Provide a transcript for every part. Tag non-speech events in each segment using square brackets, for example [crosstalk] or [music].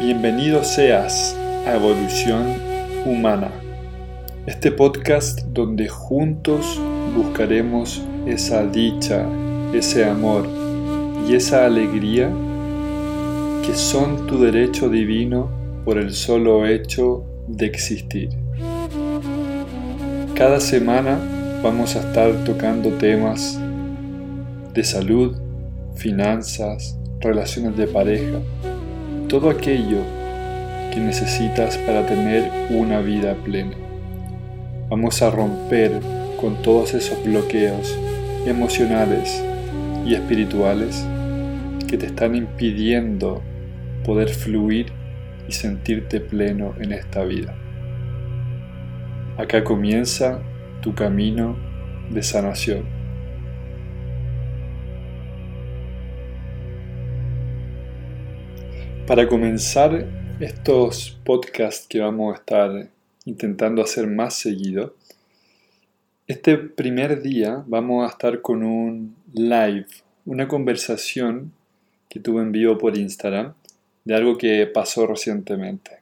Bienvenido seas a Evolución Humana, este podcast donde juntos buscaremos esa dicha, ese amor y esa alegría que son tu derecho divino por el solo hecho de existir. Cada semana vamos a estar tocando temas de salud, finanzas, relaciones de pareja, todo aquello que necesitas para tener una vida plena. Vamos a romper con todos esos bloqueos emocionales y espirituales que te están impidiendo poder fluir y sentirte pleno en esta vida. Acá comienza tu camino de sanación. Para comenzar estos podcasts que vamos a estar intentando hacer más seguido, este primer día vamos a estar con un live, una conversación que tuve en vivo por Instagram de algo que pasó recientemente,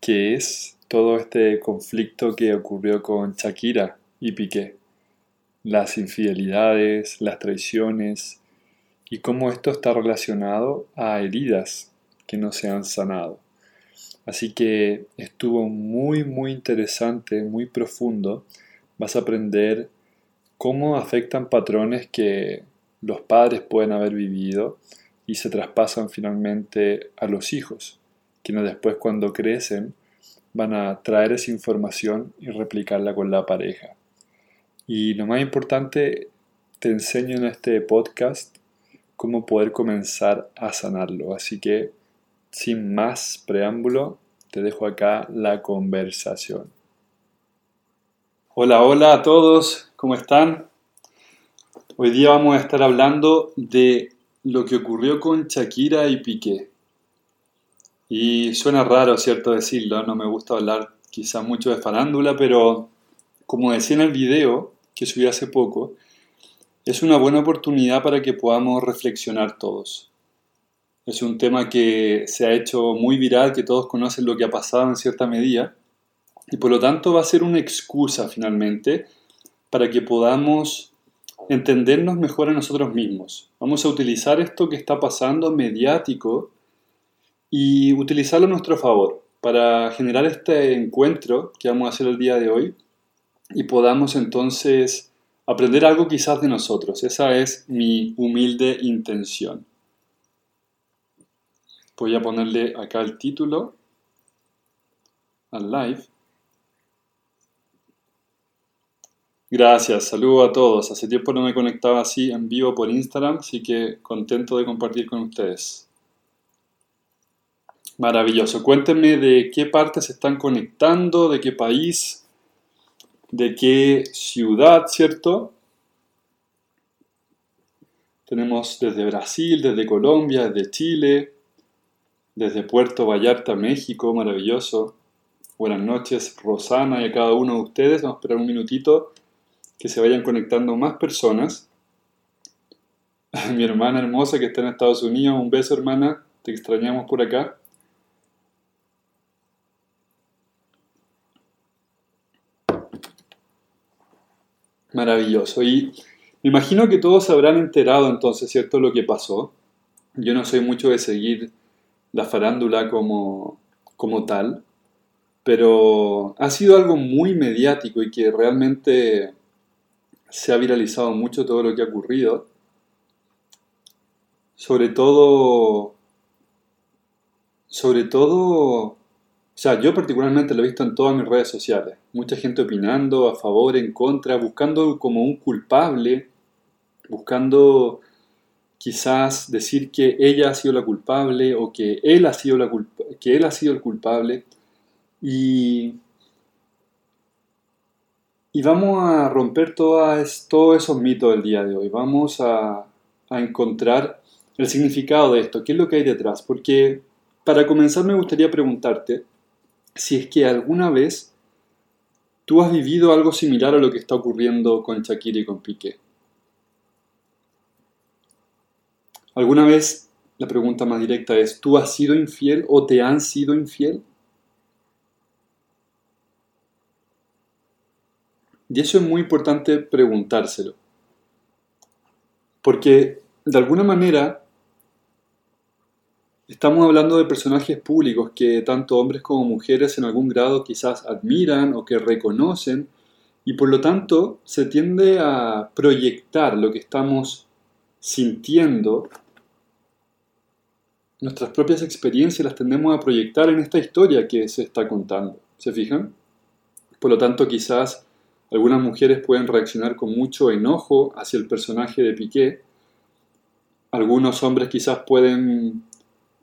que es todo este conflicto que ocurrió con Shakira y Piqué, las infidelidades, las traiciones y cómo esto está relacionado a heridas que no se han sanado. Así que estuvo muy, muy interesante, muy profundo. Vas a aprender cómo afectan patrones que los padres pueden haber vivido y se traspasan finalmente a los hijos, quienes después cuando crecen van a traer esa información y replicarla con la pareja. Y lo más importante, te enseño en este podcast cómo poder comenzar a sanarlo. Así que sin más preámbulo, te dejo acá la conversación. Hola, hola a todos, ¿cómo están? Hoy día vamos a estar hablando de lo que ocurrió con Shakira y Piqué. Y suena raro, cierto decirlo, no me gusta hablar quizá mucho de farándula, pero como decía en el video que subí hace poco, es una buena oportunidad para que podamos reflexionar todos. Es un tema que se ha hecho muy viral, que todos conocen lo que ha pasado en cierta medida, y por lo tanto va a ser una excusa finalmente para que podamos entendernos mejor a nosotros mismos. Vamos a utilizar esto que está pasando mediático y utilizarlo a nuestro favor para generar este encuentro que vamos a hacer el día de hoy y podamos entonces aprender algo quizás de nosotros. Esa es mi humilde intención. Voy a ponerle acá el título al live. Gracias, saludo a todos. Hace tiempo no me conectaba así en vivo por Instagram, así que contento de compartir con ustedes. Maravilloso. Cuéntenme de qué parte se están conectando, de qué país, de qué ciudad, ¿cierto? Tenemos desde Brasil, desde Colombia, desde Chile, desde Puerto Vallarta, México, maravilloso. Buenas noches, Rosana y a cada uno de ustedes. Vamos a esperar un minutito que se vayan conectando más personas. [laughs] Mi hermana hermosa que está en Estados Unidos, un beso hermana, te extrañamos por acá. Maravilloso. Y me imagino que todos habrán enterado entonces, ¿cierto?, lo que pasó. Yo no soy mucho de seguir la farándula como, como tal, pero ha sido algo muy mediático y que realmente se ha viralizado mucho todo lo que ha ocurrido. Sobre todo, sobre todo, o sea, yo particularmente lo he visto en todas mis redes sociales. Mucha gente opinando a favor, en contra, buscando como un culpable, buscando quizás decir que ella ha sido la culpable o que él ha sido, el culpable. Y, vamos a romper todos esos mitos del día de hoy. Vamos a, a encontrar el significado de esto, qué es lo que hay detrás. Porque para comenzar me gustaría preguntarte si es que alguna vez tú has vivido algo similar a lo que está ocurriendo con Shakira y con Piqué. ¿Alguna vez la pregunta más directa es, ¿tú has sido infiel o te han sido infiel? Y eso es muy importante preguntárselo. Porque de alguna manera estamos hablando de personajes públicos que tanto hombres como mujeres en algún grado quizás admiran o que reconocen y por lo tanto se tiende a proyectar lo que estamos sintiendo, nuestras propias experiencias las tendemos a proyectar en esta historia que se está contando. ¿Se fijan? Por lo tanto, quizás algunas mujeres pueden reaccionar con mucho enojo hacia el personaje de Piqué. Algunos hombres quizás pueden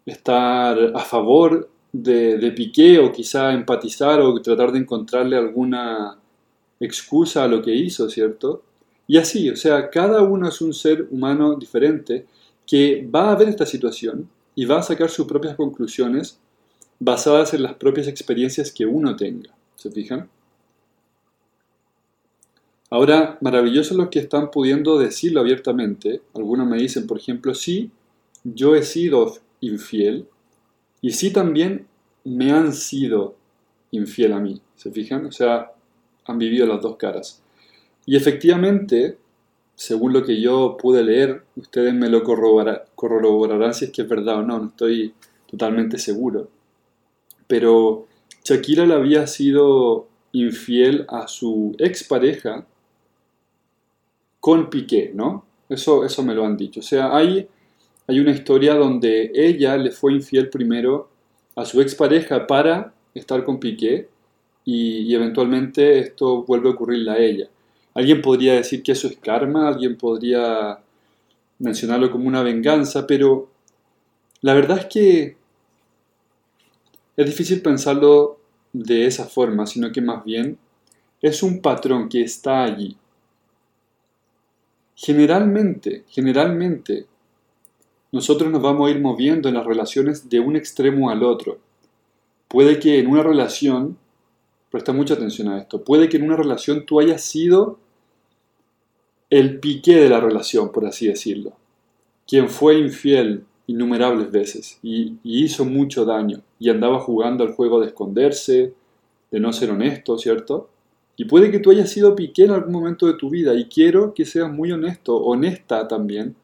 estar a favor de, Piqué o quizá empatizar o tratar de encontrarle alguna excusa a lo que hizo, ¿cierto? Y así, o sea, cada uno es un ser humano diferente que va a ver esta situación y va a sacar sus propias conclusiones basadas en las propias experiencias que uno tenga. ¿Se fijan? Ahora, maravilloso los que están pudiendo decirlo abiertamente. Algunos me dicen, por ejemplo, sí, yo he sido infiel y sí también me han sido infiel a mí. ¿Se fijan? O sea, han vivido las dos caras. Y efectivamente, según lo que yo pude leer, ustedes me lo corroborarán si es que es verdad o no, no estoy totalmente seguro. Pero Shakira le había sido infiel a su expareja con Piqué, ¿no? Eso, eso me lo han dicho. O sea, hay, hay una historia donde ella le fue infiel primero a su expareja para estar con Piqué y, eventualmente esto vuelve a ocurrirle a ella. Alguien podría decir que eso es karma, alguien podría mencionarlo como una venganza, pero la verdad es que es difícil pensarlo de esa forma, sino que más bien es un patrón que está allí. Generalmente, generalmente, nosotros nos vamos a ir moviendo en las relaciones de un extremo al otro. Puede que en una relación, presta mucha atención a esto, puede que en una relación tú hayas sido el piqué de la relación, por así decirlo, quien fue infiel innumerables veces y, hizo mucho daño y andaba jugando al juego de esconderse, de no ser honesto, ¿cierto? Y puede que tú hayas sido piqué en algún momento de tu vida y quiero que seas muy honesto, honesta también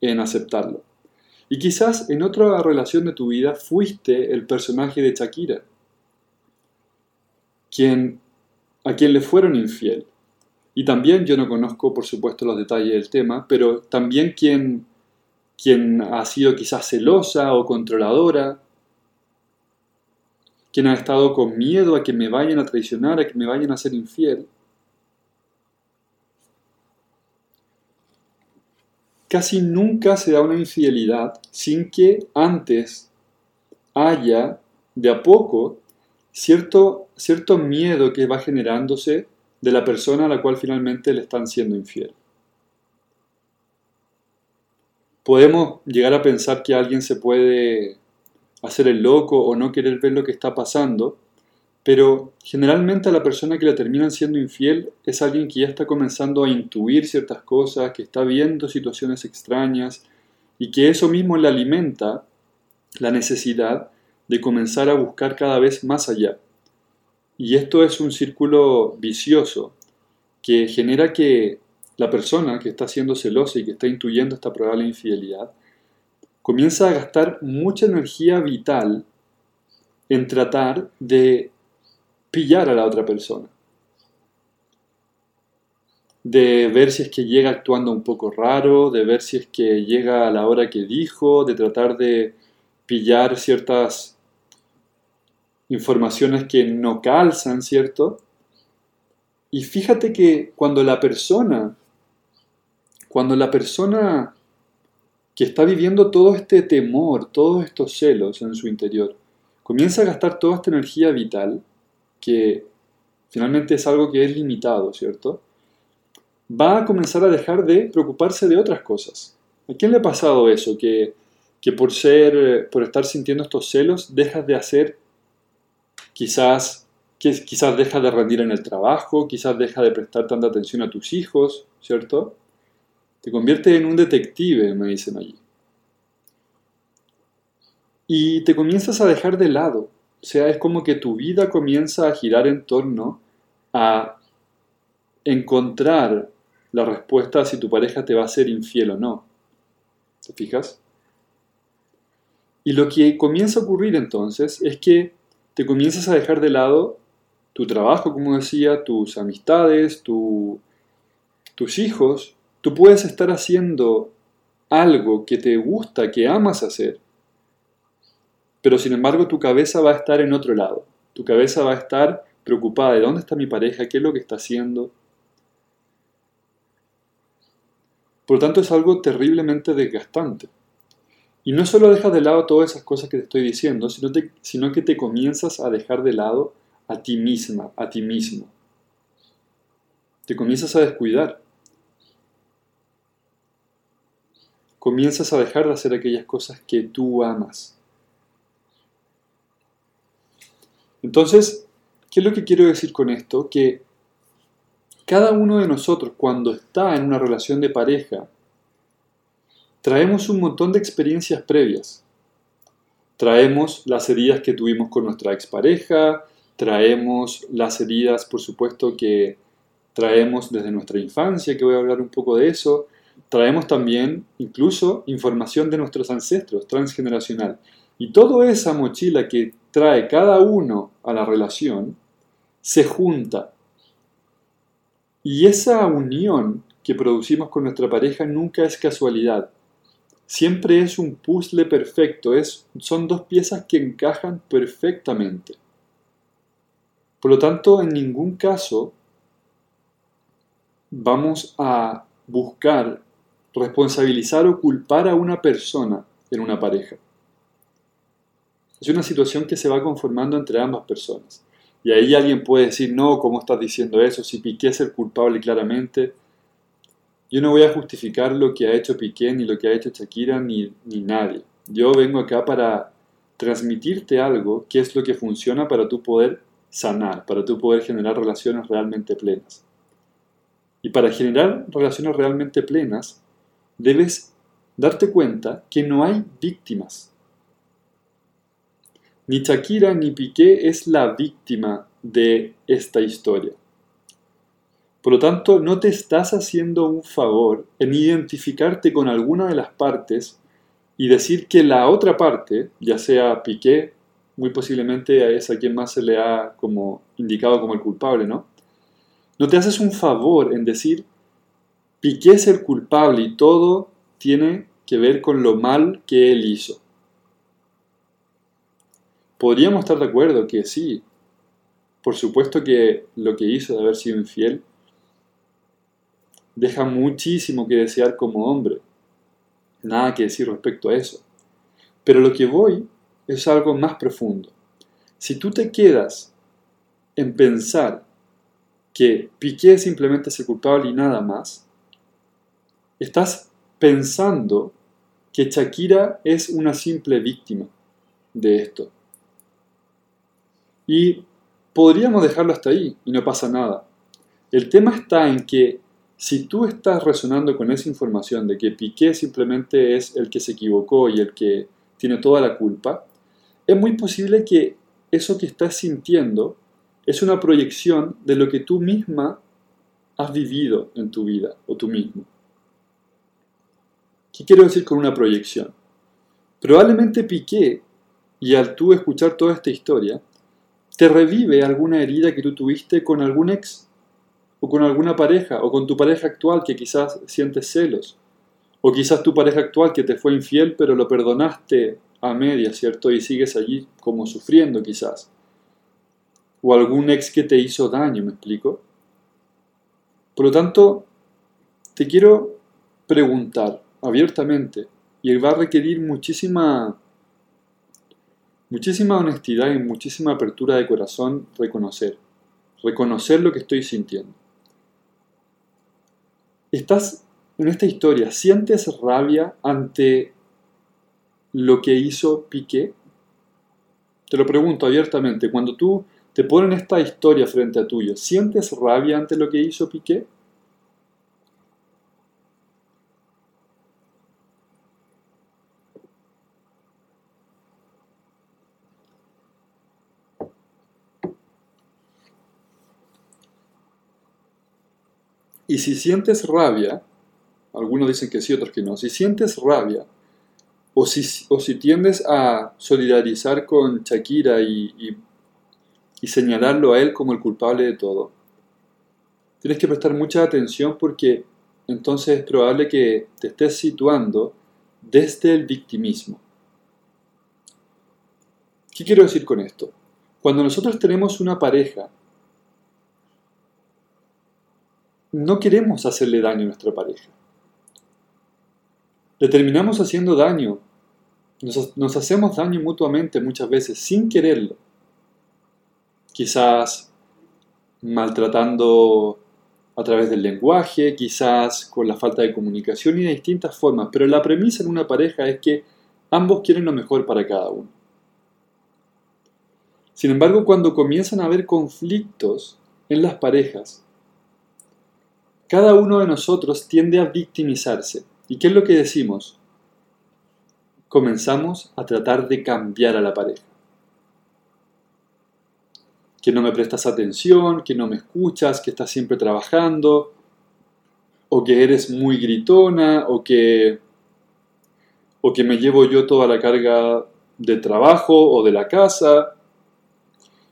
en aceptarlo. Y quizás en otra relación de tu vida fuiste el personaje de Shakira, a quien le fueron infiel. Y también yo no conozco, por supuesto, los detalles del tema, pero también quien, quien ha sido quizás celosa o controladora, quien ha estado con miedo a que me vayan a traicionar, a que me vayan a ser infiel. Casi nunca se da una infidelidad sin que antes haya de a poco cierto, cierto miedo que va generándose de la persona a la cual finalmente le están siendo infiel. Podemos llegar a pensar que alguien se puede hacer el loco o no querer ver lo que está pasando, pero generalmente a la persona que le terminan siendo infiel es alguien que ya está comenzando a intuir ciertas cosas, que está viendo situaciones extrañas y que eso mismo le alimenta la necesidad de comenzar a buscar cada vez más allá. Y esto es un círculo vicioso que genera que la persona que está siendo celosa y que está intuyendo esta probable infidelidad comienza a gastar mucha energía vital en tratar de pillar a la otra persona. De ver si es que llega actuando un poco raro, de ver si es que llega a la hora que dijo, de tratar de pillar ciertas informaciones que no calzan, ¿cierto? Y fíjate que cuando la persona, cuando la persona que está viviendo todo este temor, todos estos celos en su interior, comienza a gastar toda esta energía vital, que finalmente es algo que es limitado, ¿cierto? Va a comenzar a dejar de preocuparse de otras cosas. ¿A quién le ha pasado eso? Que, que por ser, por estar sintiendo estos celos, dejas de hacer, quizás, quizás de rendir en el trabajo, quizás dejas de prestar tanta atención a tus hijos, ¿cierto? Te conviertes en un detective, me dicen allí. y te comienzas a dejar de lado. O sea, es como que tu vida comienza a girar en torno a encontrar la respuesta a si tu pareja te va a ser infiel o no. ¿Te fijas? Y lo que comienza a ocurrir entonces es que te comienzas a dejar de lado tu trabajo, como decía, tus amistades, tus hijos. Tú puedes estar haciendo algo que te gusta, que amas hacer, pero sin embargo tu cabeza va a estar en otro lado. Tu cabeza va a estar preocupada de dónde está mi pareja, qué es lo que está haciendo. Por lo tanto es algo terriblemente desgastante. Y no solo dejas de lado todas esas cosas que te estoy diciendo, sino, sino que te comienzas a dejar de lado a ti misma, a ti mismo. Te comienzas a descuidar. Comienzas a dejar de hacer aquellas cosas que tú amas. Entonces, ¿qué es lo que quiero decir con esto? Que cada uno de nosotros cuando está en una relación de pareja, traemos un montón de experiencias previas. Traemos las heridas que tuvimos con nuestra expareja, traemos las heridas, por supuesto, que traemos desde nuestra infancia, que voy a hablar un poco de eso. Traemos también incluso información de nuestros ancestros, transgeneracional. Y toda esa mochila que trae cada uno a la relación se junta. Y esa unión que producimos con nuestra pareja nunca es casualidad siempre es un puzzle perfecto, es, son dos piezas que encajan perfectamente. Por lo tanto, en ningún caso vamos a buscar responsabilizar o culpar a una persona en una pareja. Es una situación que se va conformando entre ambas personas. Y ahí alguien puede decir, no, ¿cómo estás diciendo eso? Si Piqué es el culpable claramente, yo no voy a justificar lo que ha hecho Piqué, ni lo que ha hecho Shakira, ni, ni nadie. Yo vengo acá para transmitirte algo que es lo que funciona para tú poder sanar, para tú poder generar relaciones realmente plenas. Y para generar relaciones realmente plenas, debes darte cuenta que no hay víctimas. Ni Shakira ni Piqué es la víctima de esta historia. Por lo tanto, no te estás haciendo un favor en identificarte con alguna de las partes y decir que la otra parte, ya sea Piqué, muy posiblemente es a quien más se le ha como indicado como el culpable, ¿no? No te haces un favor en decir Piqué es el culpable y todo tiene que ver con lo mal que él hizo. Podríamos estar de acuerdo que sí, por supuesto que lo que hizo de haber sido infiel deja muchísimo que desear como hombre. Nada que decir respecto a eso. Pero lo que voy es algo más profundo. Si tú te quedas en pensar que Piqué simplemente es el culpable y nada más, estás pensando que Shakira es una simple víctima de esto. Y podríamos dejarlo hasta ahí y no pasa nada. El tema está en que si tú estás resonando con esa información de que Piqué simplemente es el que se equivocó y el que tiene toda la culpa, es muy posible que eso que estás sintiendo es una proyección de lo que tú misma has vivido en tu vida o tú mismo. ¿Qué quiero decir con una proyección? Probablemente Piqué, y al tú escuchar toda esta historia, te revive alguna herida que tú tuviste con algún ex o con alguna pareja, o con tu pareja actual que quizás sientes celos, o quizás tu pareja actual que te fue infiel pero lo perdonaste a media, ¿cierto? Y sigues allí como sufriendo quizás. O algún ex que te hizo daño, ¿me explico? Por lo tanto, te quiero preguntar abiertamente, y va a requerir muchísima, muchísima honestidad y muchísima apertura de corazón reconocer, reconocer lo que estoy sintiendo. ¿Estás en esta historia? ¿Sientes rabia ante lo que hizo Piqué? Te lo pregunto abiertamente, cuando tú te ponen esta historia frente a tuyo, ¿sientes rabia ante lo que hizo Piqué? Y si sientes rabia, algunos dicen que sí, otros que no, si sientes rabia, o si, tiendes a solidarizar con Shakira y señalarlo a él como el culpable de todo, tienes que prestar mucha atención porque entonces es probable que te estés situando desde el victimismo. ¿Qué quiero decir con esto? Cuando nosotros tenemos una pareja, no queremos hacerle daño a nuestra pareja. Le terminamos haciendo daño. Nos, hacemos daño mutuamente muchas veces sin quererlo. Quizás maltratando a través del lenguaje, quizás con la falta de comunicación y de distintas formas. Pero la premisa en una pareja es que ambos quieren lo mejor para cada uno. Sin embargo, cuando comienzan a haber conflictos en las parejas, cada uno de nosotros tiende a victimizarse. ¿Y qué es lo que decimos? Comenzamos a tratar de cambiar a la pareja. Que no me prestas atención, que no me escuchas, que estás siempre trabajando, o que eres muy gritona, o que, o que me llevo yo toda la carga de trabajo o de la casa,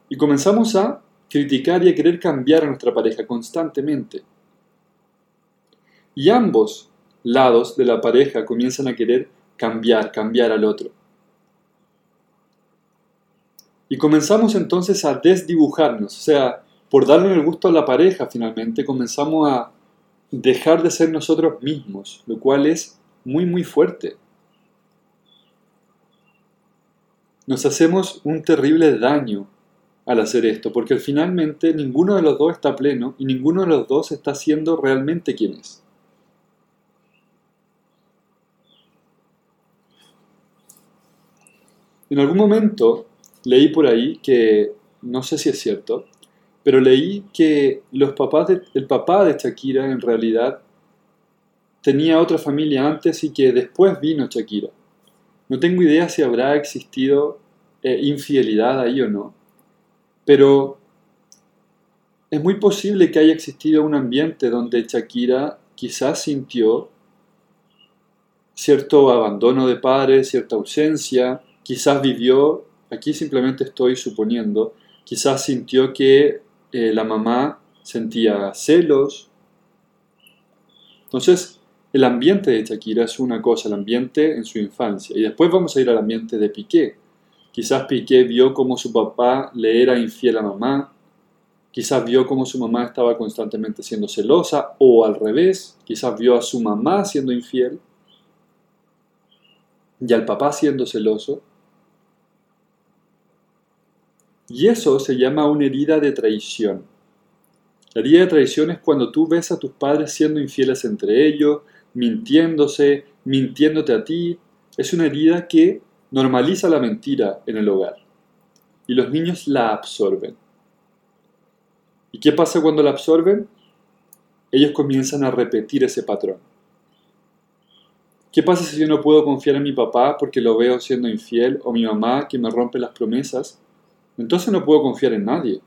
y comenzamos a criticar y a querer cambiar a nuestra pareja constantemente. Y ambos lados de la pareja comienzan a querer cambiar, cambiar al otro. Y comenzamos entonces a desdibujarnos, o sea, por darle el gusto a la pareja finalmente, comenzamos a dejar de ser nosotros mismos, lo cual es muy, muy fuerte. Nos hacemos un terrible daño al hacer esto, porque finalmente ninguno de los dos está pleno y ninguno de los dos está siendo realmente quien es. En algún momento leí por ahí que, no sé si es cierto, pero leí que los papás el papá de Shakira en realidad tenía otra familia antes y que después vino Shakira. No tengo idea si habrá existido eh, infidelidad ahí o no, pero es muy posible que haya existido un ambiente donde Shakira quizás sintió cierto abandono de padres, cierta ausencia, quizás vivió, aquí simplemente estoy suponiendo, quizás sintió que eh, la mamá sentía celos. Entonces, el ambiente de Shakira es una cosa, el ambiente en su infancia. Y después vamos a ir al ambiente de Piqué. Quizás Piqué vio cómo su papá le era infiel a mamá, quizás vio cómo su mamá estaba constantemente siendo celosa, o al revés, quizás vio a su mamá siendo infiel y al papá siendo celoso. Y eso se llama una herida de traición. La herida de traición es cuando tú ves a tus padres siendo infieles entre ellos, mintiéndose, mintiéndote a ti. Es una herida que normaliza la mentira en el hogar y los niños la absorben. ¿Y qué pasa cuando la absorben? Ellos comienzan a repetir ese patrón. ¿Qué pasa si yo no puedo confiar en mi papá porque lo veo siendo infiel o mi mamá que me rompe las promesas? Entonces no puedo confiar en nadie,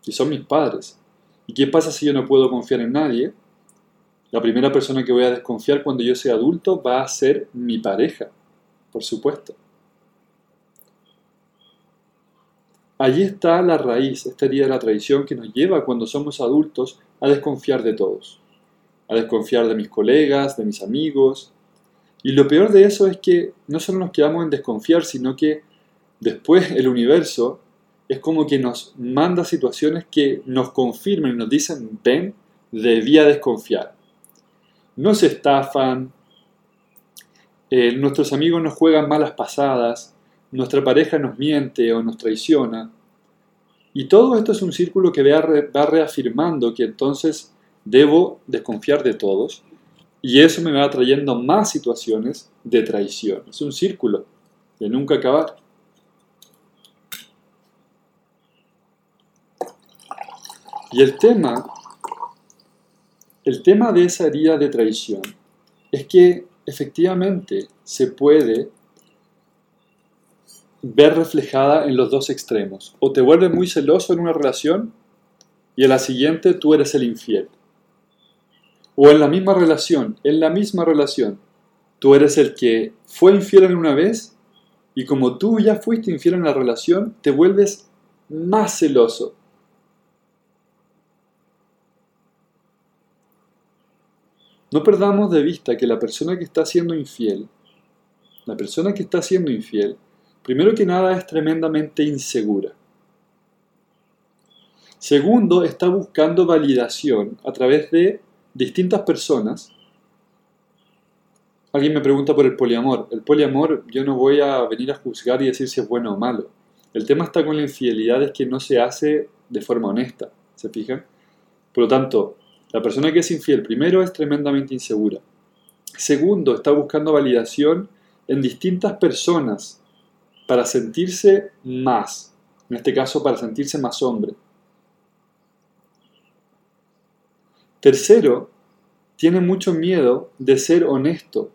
si son mis padres. ¿Y qué pasa si yo no puedo confiar en nadie? La primera persona que voy a desconfiar cuando yo sea adulto va a ser mi pareja, por supuesto. Allí está la raíz, esta herida de la traición que nos lleva cuando somos adultos a desconfiar de todos, a desconfiar de mis colegas, de mis amigos. Y lo peor de eso es que no solo nos quedamos en desconfiar, sino que después el universo es como que nos manda situaciones que nos confirman y nos dicen, ven, debía desconfiar. Nos estafan, eh, nuestros amigos nos juegan malas pasadas, nuestra pareja nos miente o nos traiciona. Y todo esto es un círculo que va reafirmando que entonces debo desconfiar de todos y eso me va trayendo más situaciones de traición. Es un círculo de nunca acabar. Y el tema, el tema de esa herida de traición es que efectivamente se puede ver reflejada en los dos extremos. O te vuelves muy celoso en una relación y en la siguiente tú eres el infiel. O en la misma relación, en la misma relación, tú eres el que fue infiel en una vez y como tú ya fuiste infiel en la relación, te vuelves más celoso. No perdamos de vista que la persona que está siendo infiel, la persona que está siendo infiel, primero que nada es tremendamente insegura. Segundo, está buscando validación a través de distintas personas. Alguien me pregunta por el poliamor. El poliamor yo no voy a venir a juzgar y decir si es bueno o malo. El tema está con la infidelidad es que no se hace de forma honesta, ¿se fijan? Por lo tanto, la persona que es infiel, primero, es tremendamente insegura. Segundo, está buscando validación en distintas personas para sentirse más. En este caso, para sentirse más hombre. Tercero, tiene mucho miedo de ser honesto.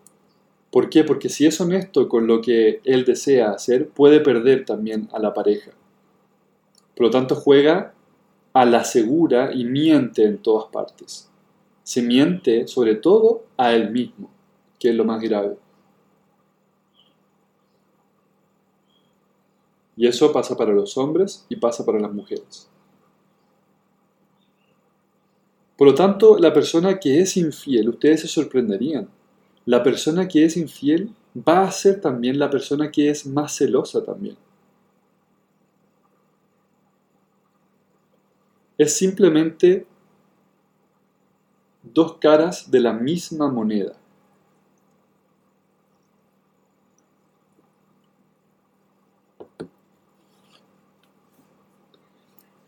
¿Por qué? Porque si es honesto con lo que él desea hacer, puede perder también a la pareja. Por lo tanto, juega a la segura y miente en todas partes. Se miente sobre todo a él mismo, que es lo más grave. Y eso pasa para los hombres y pasa para las mujeres. Por lo tanto, la persona que es infiel, ustedes se sorprenderían, la persona que es infiel va a ser también la persona que es más celosa también. Es simplemente dos caras de la misma moneda.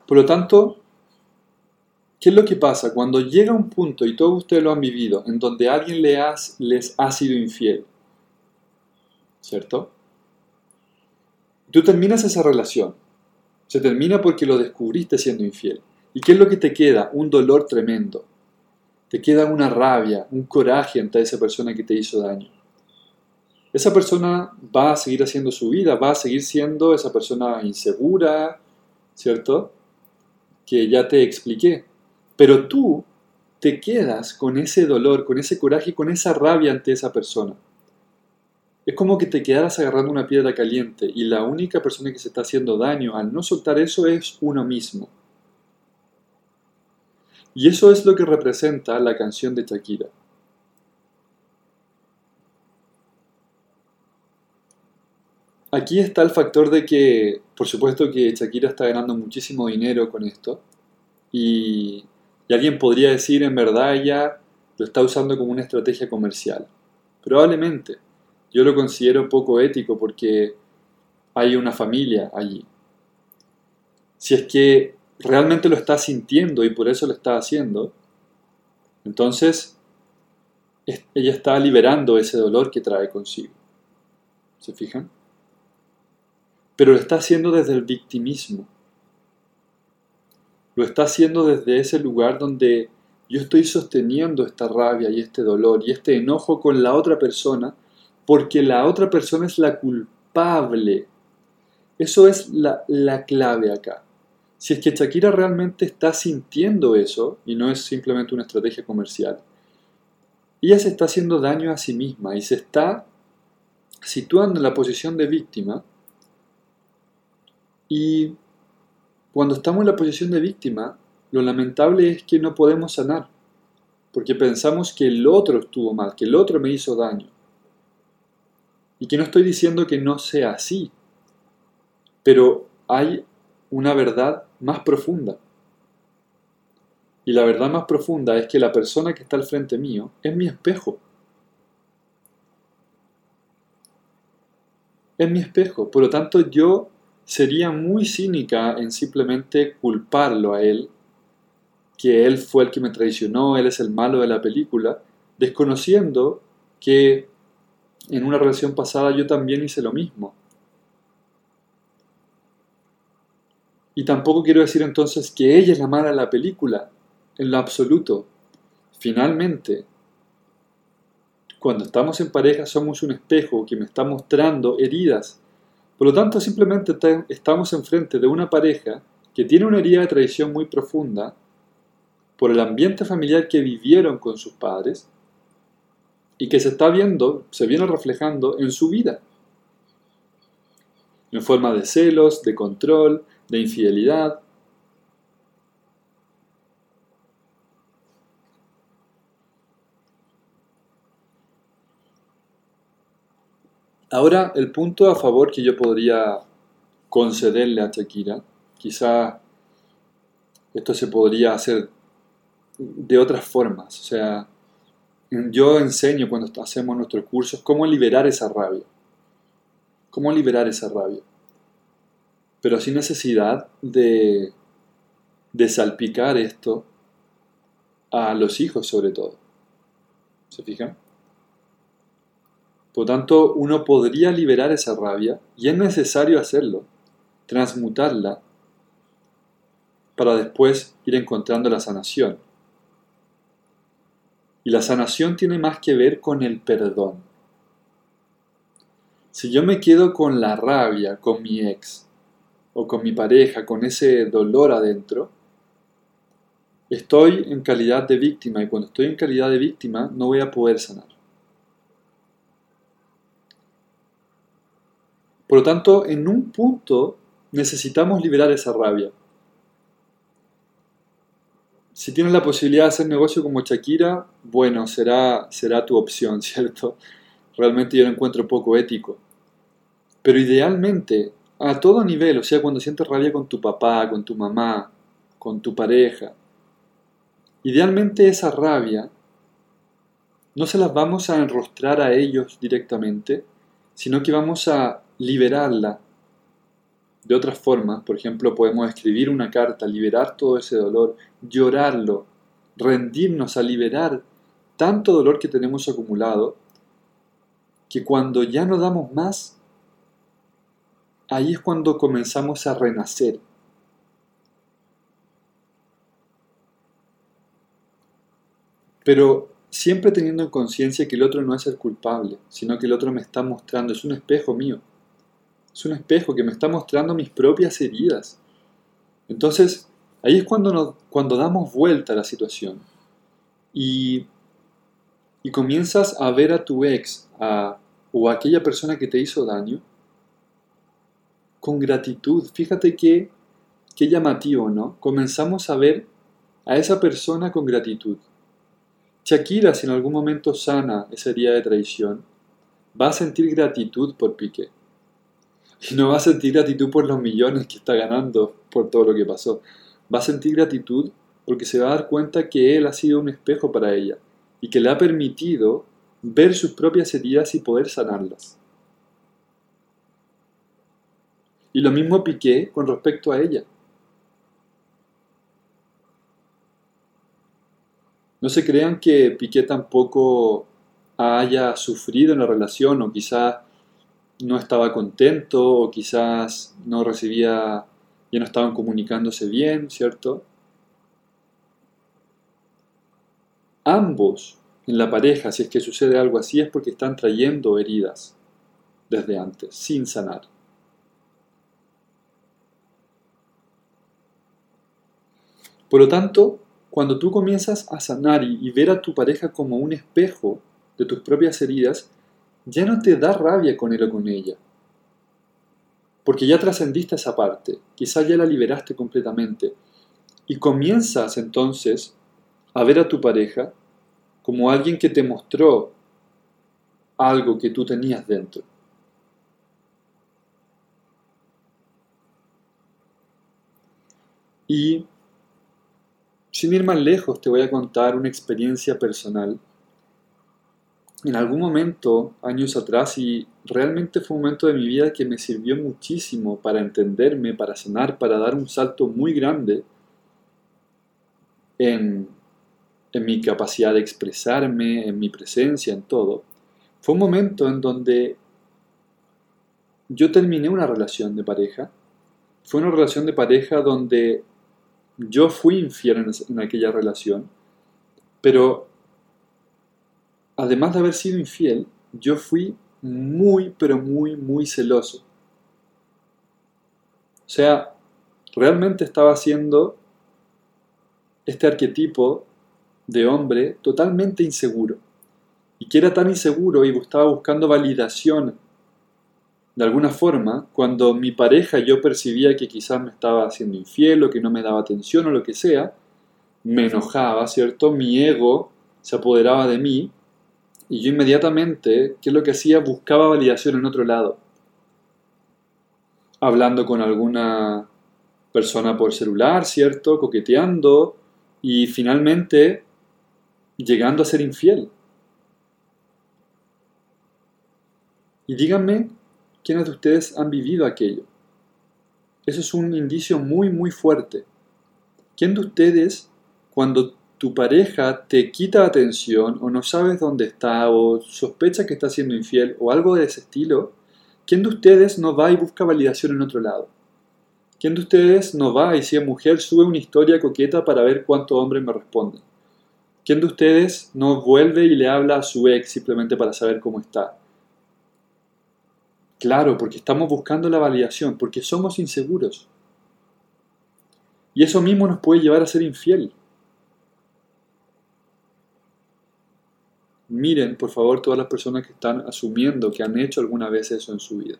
Por lo tanto, ¿Qué es lo que pasa? Cuando llega un punto, y todos ustedes lo han vivido, en donde alguien les ha sido infiel, ¿cierto? Tú terminas esa relación. Se termina porque lo descubriste siendo infiel. ¿Y qué es lo que te queda? Un dolor tremendo. Te queda una rabia, un coraje ante esa persona que te hizo daño. Esa persona va a seguir haciendo su vida, va a seguir siendo esa persona insegura, ¿cierto? Que ya te expliqué. Pero tú te quedas con ese dolor, con ese coraje, con esa rabia ante esa persona. Es como que te quedaras agarrando una piedra caliente y la única persona que se está haciendo daño al no soltar eso es uno mismo. Y eso es lo que representa la canción de Shakira. Aquí está el factor de que, por supuesto que Shakira está ganando muchísimo dinero con esto y alguien podría decir, en verdad ella lo está usando como una estrategia comercial. Probablemente. Yo lo considero poco ético porque hay una familia allí. Si es que realmente lo está sintiendo y por eso lo está haciendo, entonces ella está liberando ese dolor que trae consigo. ¿Se fijan? Pero lo está haciendo desde el victimismo. Lo está haciendo desde ese lugar donde yo estoy sosteniendo esta rabia y este dolor y este enojo con la otra persona porque la otra persona es la culpable. Eso es la, la clave acá. Si es que Shakira realmente está sintiendo eso y no es simplemente una estrategia comercial, ella se está haciendo daño a sí misma y se está situando en la posición de víctima y cuando estamos en la posición de víctima, lo lamentable es que no podemos sanar, porque pensamos que el otro estuvo mal, que el otro me hizo daño. Y que no estoy diciendo que no sea así, pero hay una verdad más profunda. Y la verdad más profunda es que la persona que está al frente mío es mi espejo. Es mi espejo. Por lo tanto, yo sería muy cínica en simplemente culparlo a él, que él fue el que me traicionó, él es el malo de la película, desconociendo que en una relación pasada yo también hice lo mismo. Y tampoco quiero decir entonces que ella es la mala de la película, en lo absoluto. Finalmente, cuando estamos en pareja somos un espejo que me está mostrando heridas por lo tanto, simplemente estamos enfrente de una pareja que tiene una herida de traición muy profunda por el ambiente familiar que vivieron con sus padres y que se está viendo, se viene reflejando en su vida. En forma de celos, de control, de infidelidad. Ahora, el punto a favor que yo podría concederle a Shakira, quizá esto se podría hacer de otras formas. O sea, yo enseño cuando hacemos nuestros cursos cómo liberar esa rabia. Cómo liberar esa rabia. Pero sin necesidad de, de salpicar esto a los hijos sobre todo. ¿Se fijan? Por tanto, uno podría liberar esa rabia y es necesario hacerlo, transmutarla para después ir encontrando la sanación. Y la sanación tiene más que ver con el perdón. Si yo me quedo con la rabia, con mi ex, o con mi pareja, con ese dolor adentro, estoy en calidad de víctima y cuando estoy en calidad de víctima no voy a poder sanar. Por lo tanto, en un punto necesitamos liberar esa rabia si tienes la posibilidad de hacer negocio como Shakira, bueno, será, será tu opción, [laughs] ¿cierto? Realmente yo lo encuentro poco ético. Pero idealmente, a todo nivel, o sea, cuando sientes rabia con tu papá, con tu mamá, con tu pareja, idealmente esa rabia no se las vamos a enrostrar a ellos directamente, sino que vamos a liberarla de otras formas, por ejemplo, podemos escribir una carta, liberar todo ese dolor, llorarlo, rendirnos a liberar tanto dolor que tenemos acumulado, que cuando ya no damos más, ahí es cuando comenzamos a renacer. Pero siempre teniendo en conciencia que el otro no es el culpable, sino que el otro me está mostrando, es un espejo mío es un espejo que me está mostrando mis propias heridas. Entonces, ahí es cuando, cuando damos vuelta a la situación y, y comienzas a ver a tu ex o a aquella persona que te hizo daño con gratitud. Fíjate qué, qué llamativo, ¿no? Comenzamos a ver a esa persona con gratitud. Shakira, si en algún momento sana esa herida de traición, va a sentir gratitud por Piqué. Y no va a sentir gratitud por los millones que está ganando por todo lo que pasó. Va a sentir gratitud porque se va a dar cuenta que él ha sido un espejo para ella y que le ha permitido ver sus propias heridas y poder sanarlas. Y lo mismo Piqué con respecto a ella. No se crean que Piqué tampoco haya sufrido en la relación o quizá no estaba contento o quizás no recibía, ya no estaban comunicándose bien, ¿cierto? Ambos en la pareja, si es que sucede algo así, es porque están trayendo heridas desde antes, sin sanar. Por lo tanto, cuando tú comienzas a sanar y, ver a tu pareja como un espejo de tus propias heridas, ya no te da rabia con él o con ella. Porque ya trascendiste esa parte, quizás ya la liberaste completamente. Y comienzas entonces a ver a tu pareja como alguien que te mostró algo que tú tenías dentro. Y sin ir más lejos, te voy a contar una experiencia personal en algún momento, años atrás, y realmente fue un momento de mi vida que me sirvió muchísimo para entenderme, para sanar, para dar un salto muy grande en, en mi capacidad de expresarme, en mi presencia, en todo. Fue un momento en donde yo terminé una relación de pareja. Fue una relación de pareja donde yo fui infiel en, aquella relación, pero además de haber sido infiel, yo fui muy, pero muy, muy celoso. O sea, realmente estaba siendo este arquetipo de hombre totalmente inseguro. Y que era tan inseguro y estaba buscando validación de alguna forma, cuando mi pareja yo percibía que quizás me estaba haciendo infiel o que no me daba atención o lo que sea, me enojaba, ¿cierto? Mi ego se apoderaba de mí y yo inmediatamente, ¿qué es lo que hacía? Buscaba validación en otro lado. Hablando con alguna persona por celular, ¿cierto? Coqueteando y finalmente llegando a ser infiel. Y díganme ¿Quiénes de ustedes han vivido aquello? Eso es un indicio muy, muy fuerte. ¿Quién de ustedes, cuando tu pareja te quita atención o no sabes dónde está o sospecha que está siendo infiel o algo de ese estilo, ¿quién de ustedes no va y busca validación en otro lado? ¿Quién de ustedes no va y si es mujer sube una historia coqueta para ver cuántos hombres me responden? ¿Quién de ustedes no vuelve y le habla a su ex simplemente para saber cómo está? Claro, porque estamos buscando la validación, porque somos inseguros. Y eso mismo nos puede llevar a ser infiel. Miren, por favor, todas las personas que están asumiendo que han hecho alguna vez eso en su vida.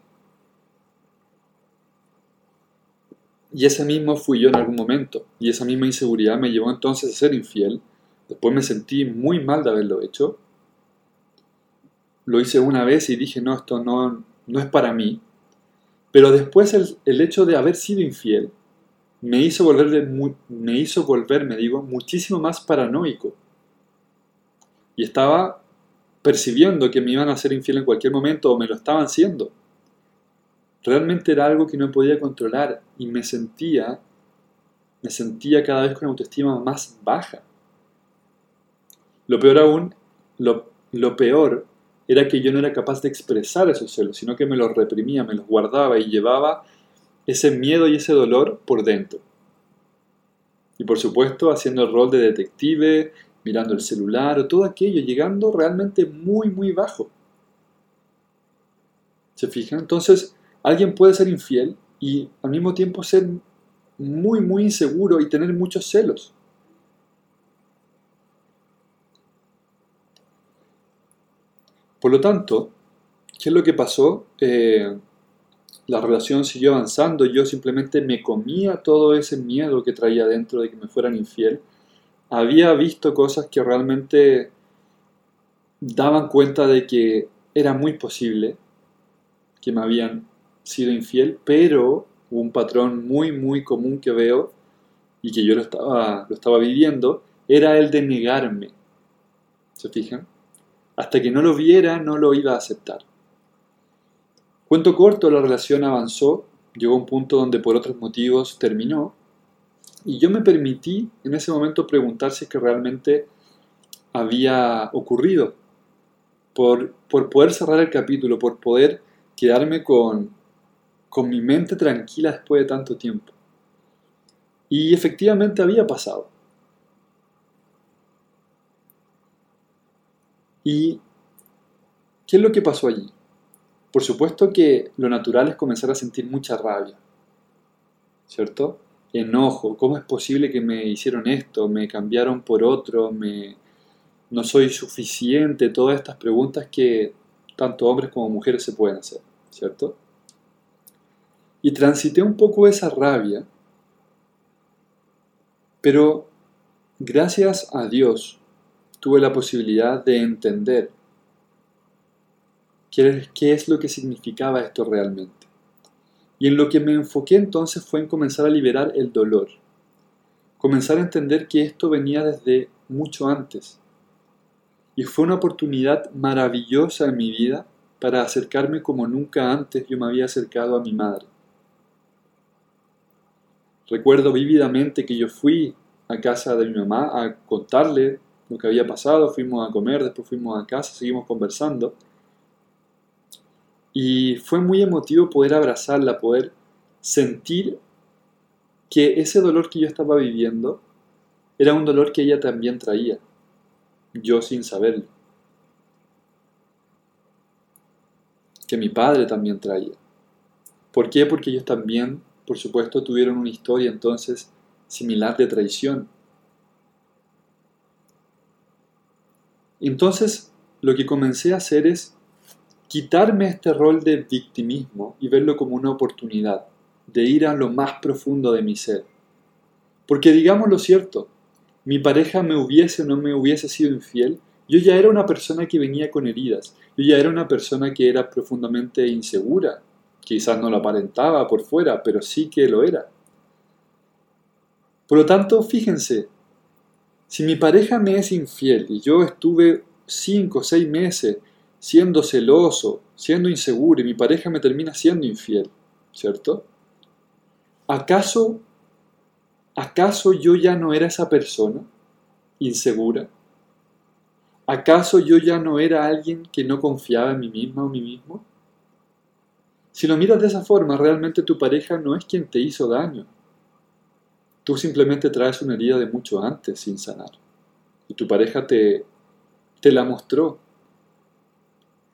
Y ese mismo fui yo en algún momento. Y esa misma inseguridad me llevó entonces a ser infiel. Después me sentí muy mal de haberlo hecho. Lo hice una vez y dije, no, esto no, no es para mí. Pero después el, hecho de haber sido infiel me hizo, volver me hizo volverme, digo, muchísimo más paranoico. Y estaba percibiendo que me iban a ser infiel en cualquier momento o me lo estaban siendo. Realmente era algo que no podía controlar y me sentía, me sentía cada vez con autoestima más baja. Lo peor aún, lo, lo peor era que yo no era capaz de expresar esos celos, sino que me los reprimía, me los guardaba y llevaba ese miedo y ese dolor por dentro. Y por supuesto haciendo el rol de detective, mirando el celular o todo aquello, llegando realmente muy, muy bajo. ¿Se fijan? Entonces, alguien puede ser infiel y al mismo tiempo ser muy, muy inseguro y tener muchos celos. Por lo tanto, ¿qué es lo que pasó? Eh, la relación siguió avanzando, yo simplemente me comía todo ese miedo que traía dentro de que me fueran infiel. Había visto cosas que realmente daban cuenta de que era muy posible que me habían sido infiel, pero un patrón muy, muy común que veo y que yo lo estaba, lo estaba viviendo, era el de negarme. ¿Se fijan? Hasta que no lo viera, no lo iba a aceptar. Cuento corto, la relación avanzó, llegó a un punto donde por otros motivos terminó, y yo me permití en ese momento preguntar si es que realmente había ocurrido, por, por poder cerrar el capítulo, por poder quedarme con, con mi mente tranquila después de tanto tiempo. Y efectivamente había pasado. ¿Y qué es lo que pasó allí? Por supuesto que lo natural es comenzar a sentir mucha rabia, ¿cierto? Enojo, ¿cómo es posible que me hicieron esto? ¿Me cambiaron por otro? ¿Me... ¿No soy suficiente? Todas estas preguntas que tanto hombres como mujeres se pueden hacer, ¿cierto? Y transité un poco esa rabia, pero gracias a Dios tuve la posibilidad de entender qué, es lo que significaba esto realmente. Y en lo que me enfoqué entonces fue en comenzar a liberar el dolor, comenzar a entender que esto venía desde mucho antes. Y fue una oportunidad maravillosa en mi vida para acercarme como nunca antes yo me había acercado a mi madre. Recuerdo vívidamente que yo fui a casa de mi mamá a contarle lo que había pasado, fuimos a comer, después fuimos a casa, seguimos conversando. Y fue muy emotivo poder abrazarla, poder sentir que ese dolor que yo estaba viviendo era un dolor que ella también traía, yo sin saberlo. Que mi padre también traía. ¿Por qué? Porque ellos también, por supuesto, tuvieron una historia entonces similar de traición Entonces, lo que comencé a hacer es quitarme este rol de victimismo y verlo como una oportunidad de ir a lo más profundo de mi ser. Porque digamos lo cierto, mi pareja me hubiese o no me hubiese sido infiel, yo ya era una persona que venía con heridas, yo ya era una persona que era profundamente insegura, quizás no lo aparentaba por fuera, pero sí que lo era. Por lo tanto, fíjense, si mi pareja me es infiel y yo estuve cinco o seis meses siendo celoso, siendo inseguro y mi pareja me termina siendo infiel, ¿cierto? ¿Acaso, acaso yo ya no era esa persona insegura? ¿Acaso yo ya no era alguien que no confiaba en mí misma o mí mismo? Si lo miras de esa forma, realmente tu pareja no es quien te hizo daño. Tú simplemente traes una herida de mucho antes sin sanar. Y tu pareja te, te la mostró.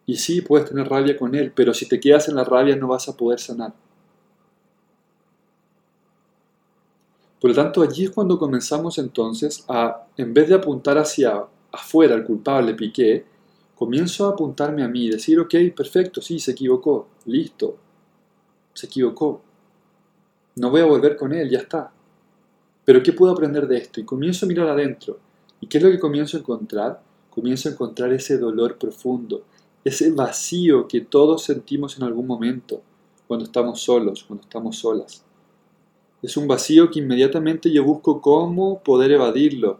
Y sí, puedes tener rabia con él, pero si te quedas en la rabia no vas a poder sanar. Por lo tanto, allí es cuando comenzamos entonces a, en vez de apuntar hacia afuera al culpable Piqué, comienzo a apuntarme a mí y decir, ok, perfecto, sí, se equivocó, listo, se equivocó. No voy a volver con él, ya está. Pero ¿qué puedo aprender de esto? Y comienzo a mirar adentro. ¿Y qué es lo que comienzo a encontrar? Comienzo a encontrar ese dolor profundo, ese vacío que todos sentimos en algún momento, cuando estamos solos, cuando estamos solas. Es un vacío que inmediatamente yo busco cómo poder evadirlo.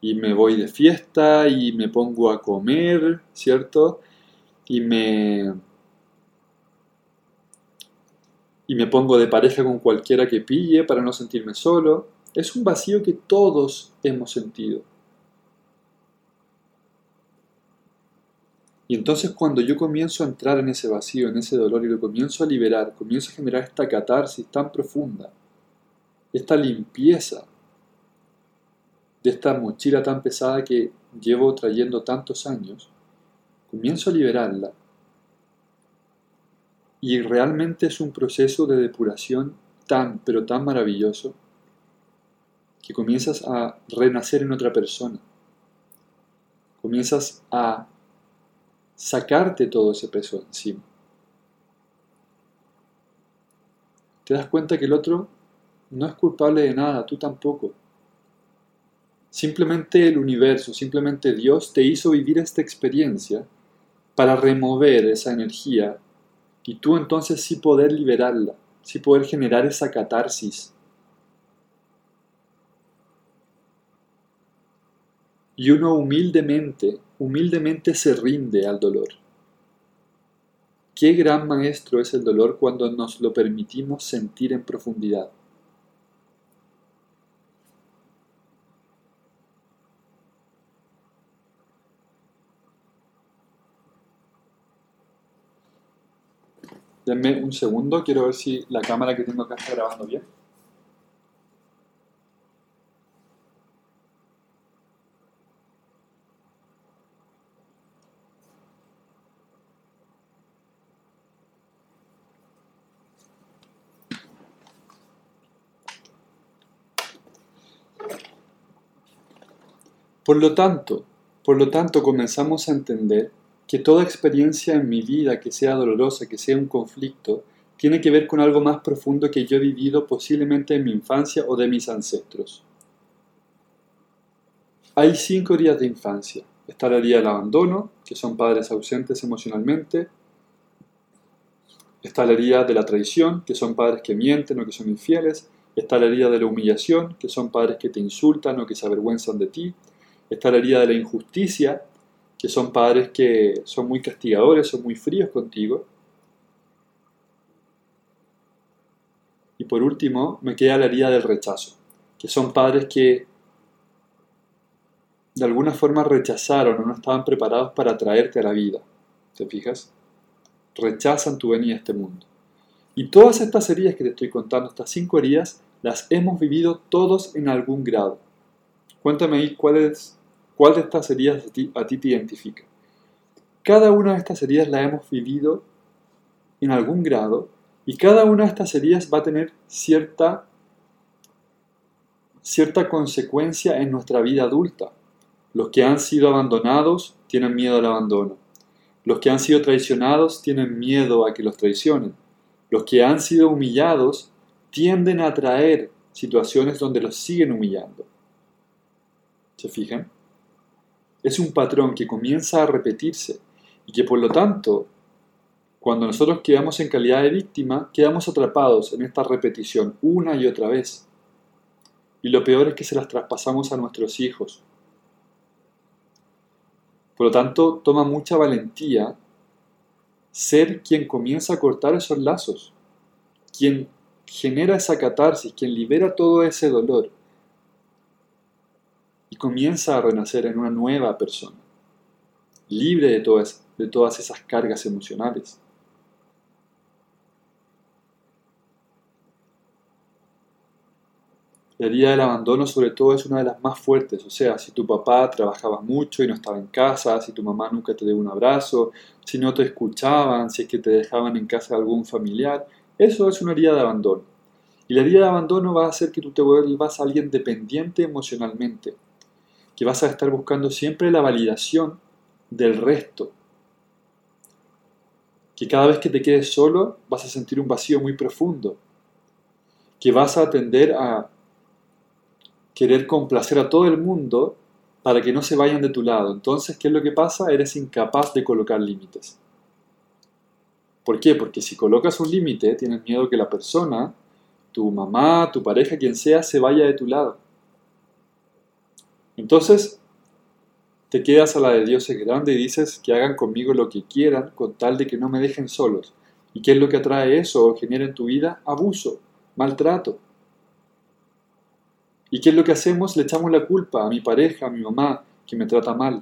Y me voy de fiesta y me pongo a comer, ¿cierto? Y me... Y me pongo de pareja con cualquiera que pille para no sentirme solo. Es un vacío que todos hemos sentido. Y entonces cuando yo comienzo a entrar en ese vacío, en ese dolor y lo comienzo a liberar, comienzo a generar esta catarsis tan profunda, esta limpieza de esta mochila tan pesada que llevo trayendo tantos años, comienzo a liberarla. Y realmente es un proceso de depuración tan, pero tan maravilloso, que comienzas a renacer en otra persona. Comienzas a sacarte todo ese peso encima. Te das cuenta que el otro no es culpable de nada, tú tampoco. Simplemente el universo, simplemente Dios te hizo vivir esta experiencia para remover esa energía y tú entonces sí poder liberarla, sí poder generar esa catarsis. Y uno humildemente, humildemente se rinde al dolor. Qué gran maestro es el dolor cuando nos lo permitimos sentir en profundidad. Denme un segundo, quiero ver si la cámara que tengo acá está grabando bien. Por lo tanto, por lo tanto comenzamos a entender que toda experiencia en mi vida que sea dolorosa, que sea un conflicto, tiene que ver con algo más profundo que yo he vivido posiblemente en mi infancia o de mis ancestros. Hay cinco heridas de infancia. Está la herida del abandono, que son padres ausentes emocionalmente. Está la herida de la traición, que son padres que mienten o que son infieles. Está la herida de la humillación, que son padres que te insultan o que se avergüenzan de ti. Está la herida de la injusticia, que son padres que son muy castigadores, son muy fríos contigo. Y por último, me queda la herida del rechazo, que son padres que de alguna forma rechazaron o no estaban preparados para traerte a la vida. ¿Te fijas? Rechazan tu venida a este mundo. Y todas estas heridas que te estoy contando, estas cinco heridas, las hemos vivido todos en algún grado. Cuéntame ahí cuál es ¿Cuál de estas heridas a ti, te identifica? Cada una de estas heridas la hemos vivido en algún grado y cada una de estas heridas va a tener cierta, cierta consecuencia en nuestra vida adulta. Los que han sido abandonados tienen miedo al abandono. Los que han sido traicionados tienen miedo a que los traicionen. Los que han sido humillados tienden a atraer situaciones donde los siguen humillando. ¿Se fijan? Es un patrón que comienza a repetirse y que por lo tanto, cuando nosotros quedamos en calidad de víctima, quedamos atrapados en esta repetición una y otra vez. Y lo peor es que se las traspasamos a nuestros hijos. Por lo tanto, toma mucha valentía ser quien comienza a cortar esos lazos, quien genera esa catarsis, quien libera todo ese dolor comienza a renacer en una nueva persona, libre de todas, de todas esas cargas emocionales. La herida del abandono sobre todo es una de las más fuertes, o sea, si tu papá trabajaba mucho y no estaba en casa, si tu mamá nunca te dio un abrazo, si no te escuchaban, si es que te dejaban en casa de algún familiar, eso es una herida de abandono. Y la herida de abandono va a hacer que tú te vuelvas alguien dependiente emocionalmente, que vas a estar buscando siempre la validación del resto, que cada vez que te quedes solo vas a sentir un vacío muy profundo, que vas a tender a querer complacer a todo el mundo para que no se vayan de tu lado. Entonces, ¿qué es lo que pasa? Eres incapaz de colocar límites. ¿Por qué? Porque si colocas un límite, tienes miedo que la persona, tu mamá, tu pareja, quien sea, se vaya de tu lado. Entonces, te quedas a la de Dios es grande y dices que hagan conmigo lo que quieran con tal de que no me dejen solos. ¿Y qué es lo que atrae eso o genera en tu vida? Abuso, maltrato. ¿Y qué es lo que hacemos? Le echamos la culpa a mi pareja, a mi mamá, que me trata mal.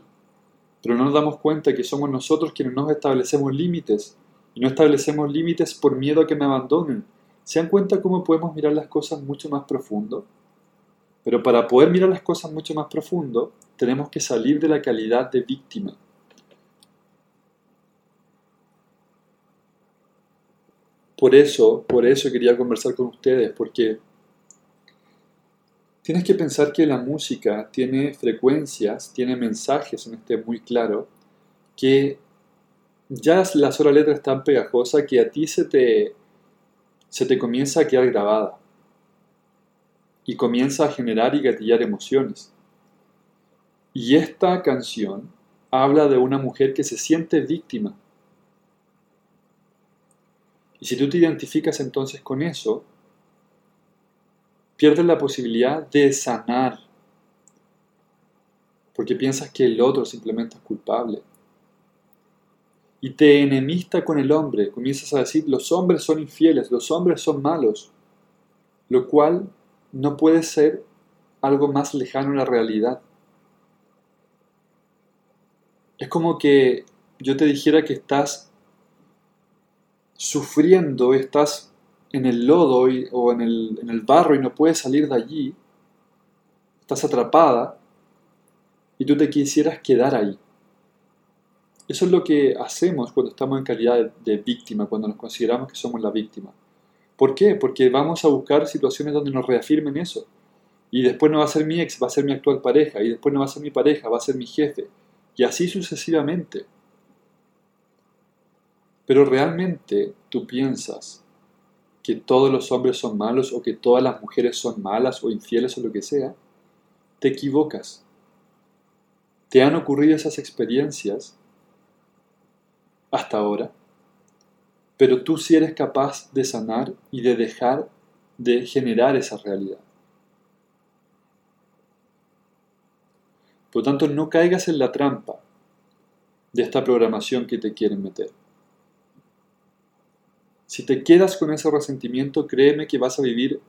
Pero no nos damos cuenta que somos nosotros quienes nos establecemos límites. Y no establecemos límites por miedo a que me abandonen. ¿Se dan cuenta cómo podemos mirar las cosas mucho más profundo? Pero para poder mirar las cosas mucho más profundo, tenemos que salir de la calidad de víctima. Por eso, por eso quería conversar con ustedes, porque Tienes que pensar que la música tiene frecuencias, tiene mensajes en este muy claro, que ya la sola letra es tan pegajosa que a ti se te, se te comienza a quedar grabada y comienza a generar y gatillar emociones. Y esta canción habla de una mujer que se siente víctima. Y si tú te identificas entonces con eso, pierdes la posibilidad de sanar, porque piensas que el otro simplemente es culpable. Y te enemista con el hombre, comienzas a decir, los hombres son infieles, los hombres son malos, lo cual no puede ser algo más lejano a la realidad. Es como que yo te dijera que estás sufriendo, estás en el lodo o en el, en el barro y no puedes salir de allí, estás atrapada y tú te quisieras quedar ahí. Eso es lo que hacemos cuando estamos en calidad de, víctima, cuando nos consideramos que somos la víctima. ¿Por qué? Porque vamos a buscar situaciones donde nos reafirmen eso. Y después no va a ser mi ex, va a ser mi actual pareja. Y después no va a ser mi pareja, va a ser mi jefe. Y así sucesivamente. Pero realmente tú piensas que todos los hombres son malos o que todas las mujeres son malas o infieles o lo que sea, te equivocas. ¿Te han ocurrido esas experiencias hasta ahora? Pero tú sí eres capaz de sanar y de dejar de generar esa realidad. Por lo tanto, no caigas en la trampa de esta programación que te quieren meter. Si te quedas con ese resentimiento, créeme que vas a vivir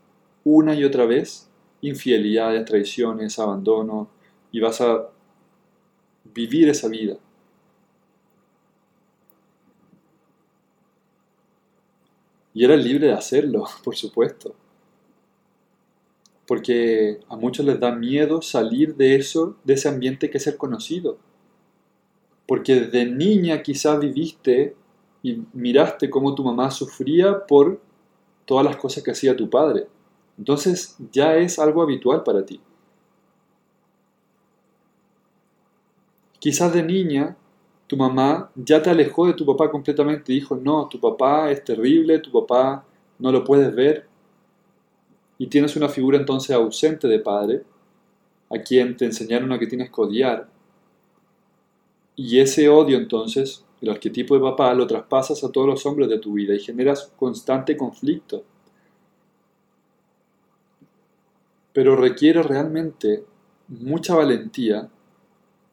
una y otra vez infidelidades, traiciones, abandono, y vas a vivir esa vida. Y eres libre de hacerlo, [laughs] por supuesto. Porque a muchos les da miedo salir de eso, de ese ambiente que es el conocido. Porque de niña quizás viviste y miraste cómo tu mamá sufría por todas las cosas que hacía tu padre. Entonces ya es algo habitual para ti. Quizás de niña tu mamá ya te alejó de tu papá completamente y dijo, no, tu papá es terrible, tu papá no lo puedes ver. Y tienes una figura entonces ausente de padre, a quien te enseñaron a que tienes que odiar. Y ese odio entonces, el arquetipo de papá, lo traspasas a todos los hombres de tu vida y generas constante conflicto. Pero requiere realmente mucha valentía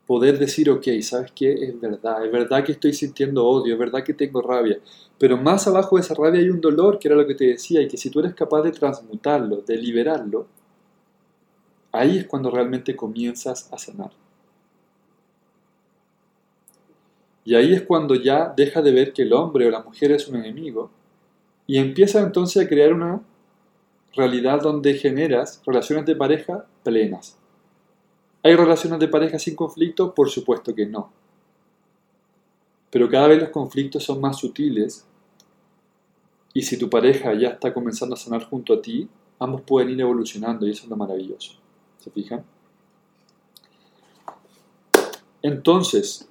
poder decir, ok, ¿sabes qué? Es verdad, es verdad que estoy sintiendo odio, es verdad que tengo rabia, pero más abajo de esa rabia hay un dolor, que era lo que te decía, y que si tú eres capaz de transmutarlo, de liberarlo, ahí es cuando realmente comienzas a sanar. Y ahí es cuando ya deja de ver que el hombre o la mujer es un enemigo y empieza entonces a crear una realidad donde generas relaciones de pareja plenas, ¿Hay relaciones de pareja sin conflicto? Por supuesto que no. Pero cada vez los conflictos son más sutiles y si tu pareja ya está comenzando a sanar junto a ti, ambos pueden ir evolucionando y eso es lo maravilloso. ¿Se fijan? Entonces,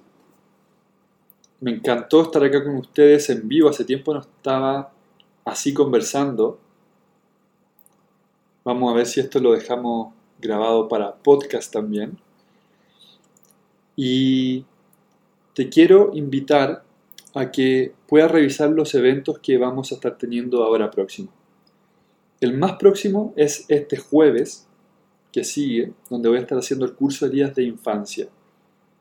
me encantó estar acá con ustedes en vivo. Hace tiempo no estaba así conversando. Vamos a ver si esto lo dejamos grabado para podcast también. Y te quiero invitar a que puedas revisar los eventos que vamos a estar teniendo ahora próximo. El más próximo es este jueves que sigue, donde voy a estar haciendo el curso de días de infancia.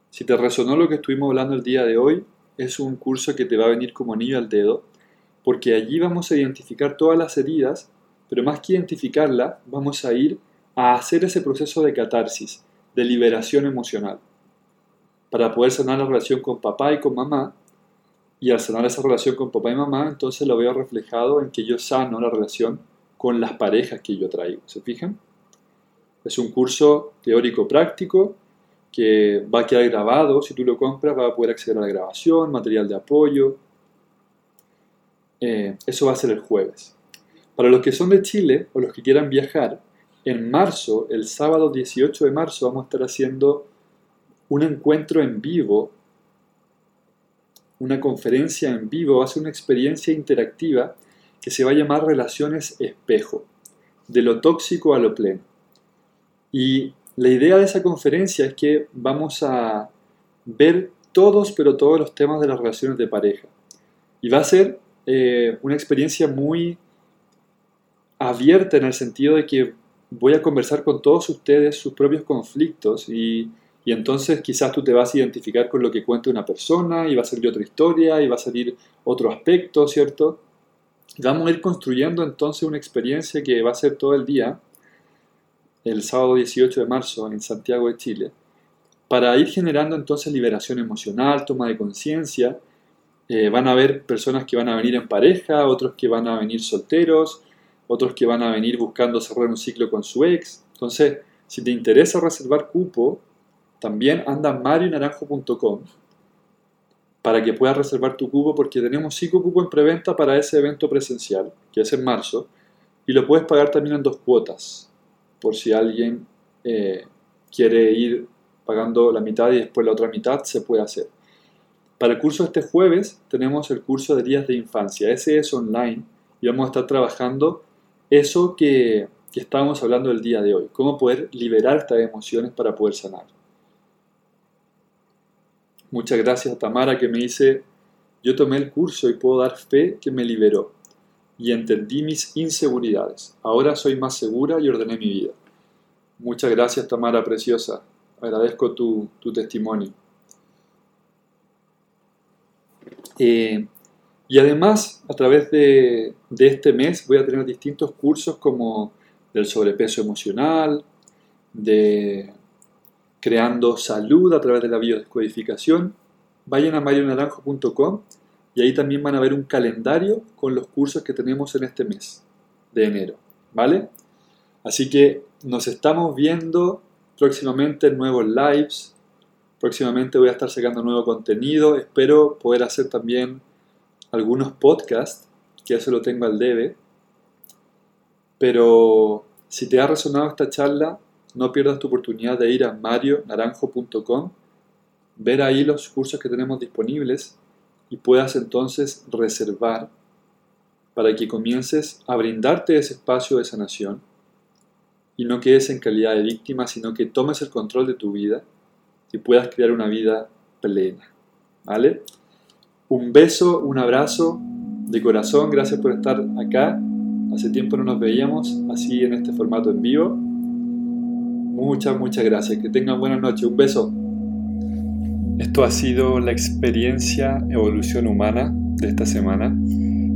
Si te resonó lo que estuvimos hablando el día de hoy, es un curso que te va a venir como anillo al dedo, porque allí vamos a identificar todas las heridas, pero más que identificarlas, vamos a ir a hacer ese proceso de catarsis, de liberación emocional, para poder sanar la relación con papá y con mamá. Y al sanar esa relación con papá y mamá, entonces lo veo reflejado en que yo sano la relación con las parejas que yo traigo. ¿Se fijan? Es un curso teórico práctico que va a quedar grabado. Si tú lo compras, vas a poder acceder a la grabación, material de apoyo. Eh, eso va a ser el jueves. Para los que son de Chile o los que quieran viajar, en marzo, el sábado 18 de marzo, vamos a estar haciendo un encuentro en vivo, una conferencia en vivo, va a ser una experiencia interactiva que se va a llamar Relaciones Espejo, de lo tóxico a lo pleno. Y la idea de esa conferencia es que vamos a ver todos, pero todos los temas de las relaciones de pareja. Y va a ser eh, una experiencia muy abierta en el sentido de que voy a conversar con todos ustedes sus propios conflictos y, entonces quizás tú te vas a identificar con lo que cuenta una persona y va a salir otra historia y va a salir otro aspecto, ¿cierto? vamos a ir construyendo entonces una experiencia que va a ser todo el día, el sábado 18 de marzo en Santiago de Chile, para ir generando entonces liberación emocional, toma de conciencia. Eh, van a haber personas que van a venir en pareja, otros que van a venir solteros, otros que van a venir buscando cerrar un ciclo con su ex. Entonces, si te interesa reservar cupo, también anda a marionaranjo.com para que puedas reservar tu cupo porque tenemos cinco cupos en preventa para ese evento presencial, que es en marzo, y lo puedes pagar también en dos cuotas, por si alguien eh, quiere ir pagando la mitad y después la otra mitad, se puede hacer. Para el curso de este jueves tenemos el curso de días de infancia, ese es online y vamos a estar trabajando eso que, estábamos hablando el día de hoy, cómo poder liberar estas emociones para poder sanar. Muchas gracias Tamara que me dice, yo tomé el curso y puedo dar fe que me liberó y entendí mis inseguridades. Ahora soy más segura y ordené mi vida. Muchas gracias Tamara Preciosa. Agradezco tu, testimonio. Eh, y además, a través de, este mes voy a tener distintos cursos como del sobrepeso emocional, de creando salud a través de la biodescodificación. Vayan a marionaranjo.com y ahí también van a ver un calendario con los cursos que tenemos en este mes de enero. ¿Vale? Así que nos estamos viendo próximamente en nuevos lives. Próximamente voy a estar sacando nuevo contenido. Espero poder hacer también algunos podcasts, que eso lo tengo al debe, pero si te ha resonado esta charla, no pierdas tu oportunidad de ir a marionaranjo.com ver ahí los cursos que tenemos disponibles y puedas entonces reservar para que comiences a brindarte ese espacio de sanación y no quedes en calidad de víctima, sino que tomes el control de tu vida y puedas crear una vida plena. ¿Vale? Un beso, un abrazo de corazón, gracias por estar acá. Hace tiempo no nos veíamos así en este formato en vivo. Muchas, muchas gracias. Que tengan buenas noches. Un beso. Esto ha sido la experiencia evolución humana de esta semana.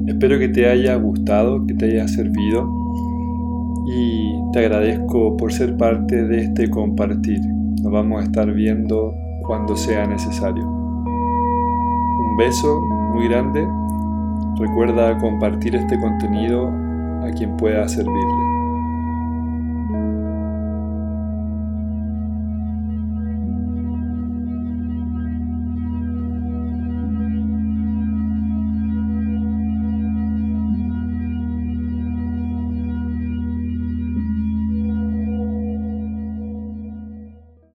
Espero que te haya gustado, que te haya servido y te agradezco por ser parte de este compartir. Nos vamos a estar viendo cuando sea necesario. Un beso muy grande. Recuerda compartir este contenido a quien pueda servir.